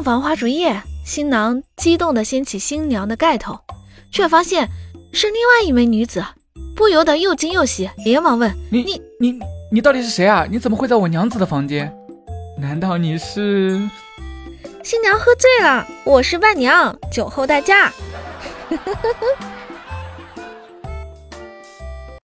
洞房花烛夜，新郎激动地掀起新娘的盖头，却发现是另外一名女子，不由得又惊又喜，连忙问：“你你你你到底是谁啊？你怎么会在我娘子的房间？难道你是？”新娘喝醉了，我是伴娘，酒后代驾。